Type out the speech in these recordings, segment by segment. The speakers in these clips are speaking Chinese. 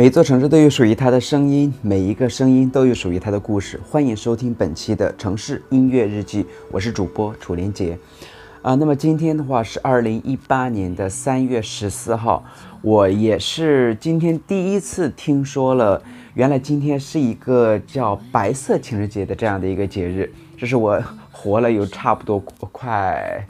每座城市都有属于它的声音，每一个声音都有属于它的故事。欢迎收听本期的城市音乐日记，我是主播楚连杰。啊，那么今天的话是二零一八年的三月十四号，我也是今天第一次听说了，原来今天是一个叫白色情人节的这样的一个节日。这是我活了有差不多快。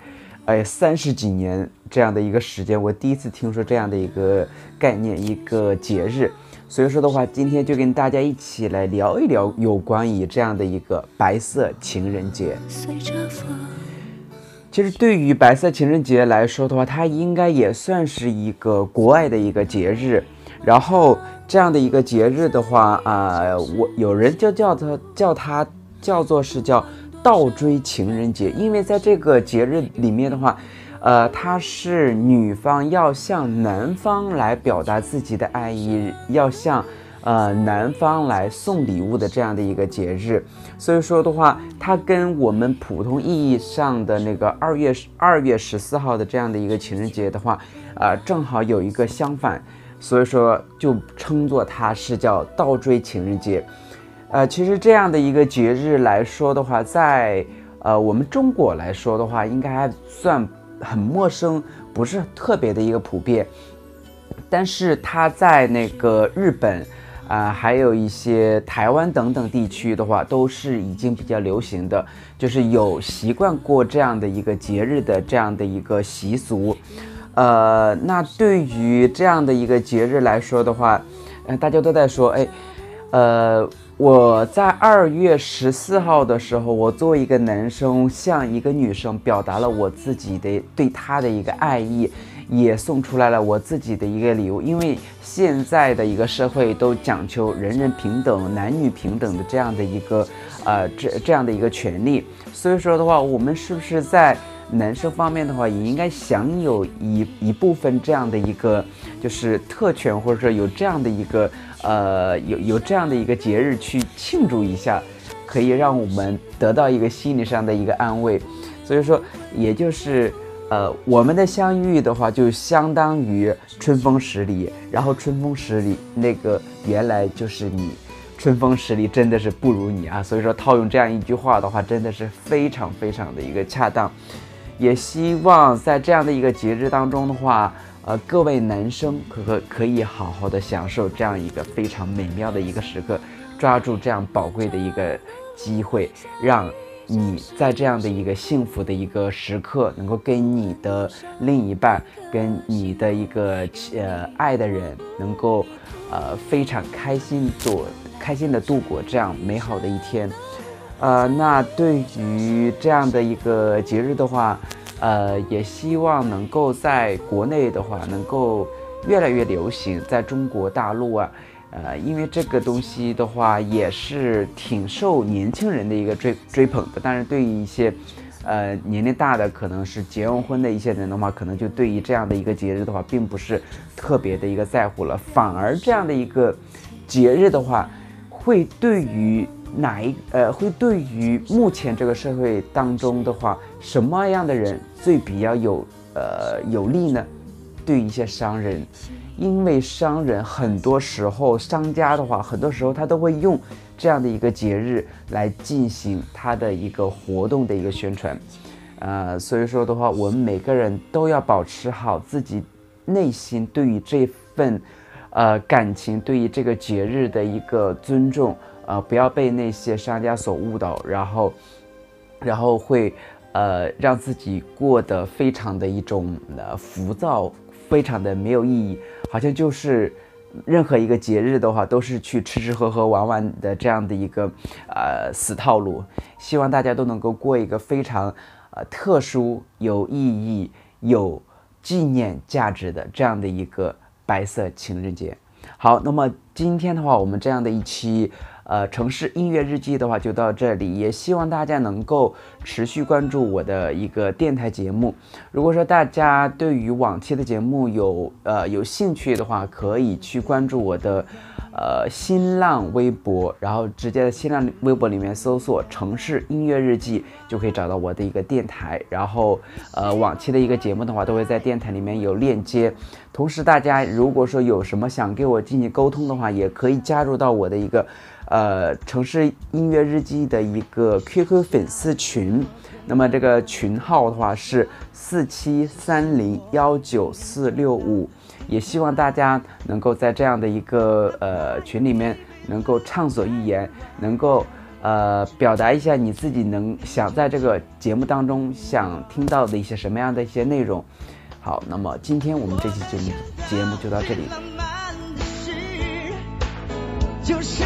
哎，三十几年这样的一个时间，我第一次听说这样的一个概念，一个节日。所以说的话，今天就跟大家一起来聊一聊有关于这样的一个白色情人节。其实对于白色情人节来说的话，它应该也算是一个国外的一个节日。然后这样的一个节日的话啊，我有人就叫它叫它叫做是叫。倒追情人节，因为在这个节日里面的话，呃，它是女方要向男方来表达自己的爱意，要向呃男方来送礼物的这样的一个节日。所以说的话，它跟我们普通意义上的那个二月二月十四号的这样的一个情人节的话，呃，正好有一个相反，所以说就称作它是叫倒追情人节。呃，其实这样的一个节日来说的话，在呃我们中国来说的话，应该还算很陌生，不是特别的一个普遍。但是它在那个日本啊，还有一些台湾等等地区的话，都是已经比较流行的，就是有习惯过这样的一个节日的这样的一个习俗。呃，那对于这样的一个节日来说的话，呃，大家都在说，哎，呃。我在二月十四号的时候，我作为一个男生向一个女生表达了我自己的对她的一个爱意，也送出来了我自己的一个礼物。因为现在的一个社会都讲求人人平等、男女平等的这样的一个呃这这样的一个权利，所以说的话，我们是不是在男生方面的话，也应该享有一一部分这样的一个就是特权，或者说有这样的一个。呃，有有这样的一个节日去庆祝一下，可以让我们得到一个心理上的一个安慰。所以说，也就是呃，我们的相遇的话，就相当于春风十里。然后春风十里，那个原来就是你，春风十里真的是不如你啊。所以说，套用这样一句话的话，真的是非常非常的一个恰当。也希望在这样的一个节日当中的话。呃，各位男生可可可以好好的享受这样一个非常美妙的一个时刻，抓住这样宝贵的一个机会，让你在这样的一个幸福的一个时刻，能够跟你的另一半，跟你的一个呃爱的人，能够呃非常开心度开心的度过这样美好的一天。呃，那对于这样的一个节日的话。呃，也希望能够在国内的话，能够越来越流行，在中国大陆啊，呃，因为这个东西的话，也是挺受年轻人的一个追追捧的。但是对于一些，呃，年龄大的，可能是结完婚的一些人的话，可能就对于这样的一个节日的话，并不是特别的一个在乎了。反而这样的一个节日的话，会对于。哪一呃会对于目前这个社会当中的话，什么样的人最比较有呃有利呢？对一些商人，因为商人很多时候商家的话，很多时候他都会用这样的一个节日来进行他的一个活动的一个宣传，呃，所以说的话，我们每个人都要保持好自己内心对于这份呃感情，对于这个节日的一个尊重。呃，不要被那些商家所误导，然后，然后会呃，让自己过得非常的一种呃浮躁，非常的没有意义，好像就是任何一个节日的话，都是去吃吃喝喝玩玩的这样的一个呃死套路。希望大家都能够过一个非常呃特殊、有意义、有纪念价值的这样的一个白色情人节。好，那么今天的话，我们这样的一期。呃，城市音乐日记的话就到这里，也希望大家能够持续关注我的一个电台节目。如果说大家对于往期的节目有呃有兴趣的话，可以去关注我的呃新浪微博，然后直接在新浪微博里面搜索“城市音乐日记”，就可以找到我的一个电台。然后呃往期的一个节目的话，都会在电台里面有链接。同时，大家如果说有什么想跟我进行沟通的话，也可以加入到我的一个。呃，城市音乐日记的一个 QQ 粉丝群，那么这个群号的话是四七三零幺九四六五，也希望大家能够在这样的一个呃群里面能够畅所欲言，能够呃表达一下你自己能想在这个节目当中想听到的一些什么样的一些内容。好，那么今天我们这期节目节目就到这里。就是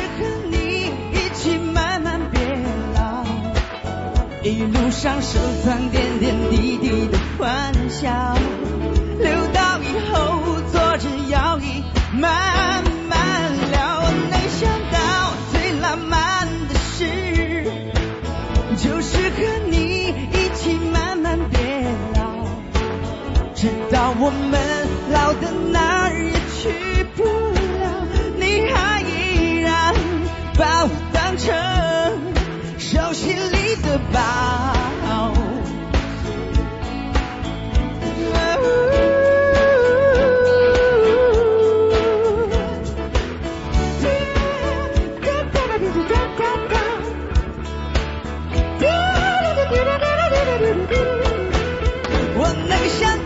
一路上收藏点点滴滴的欢笑，留到以后坐着摇椅慢慢聊。没想到最浪漫的事，就是和你一起慢慢变老，直到我们老的哪儿也去不了，你还依然。把我当成手心里的宝。我能想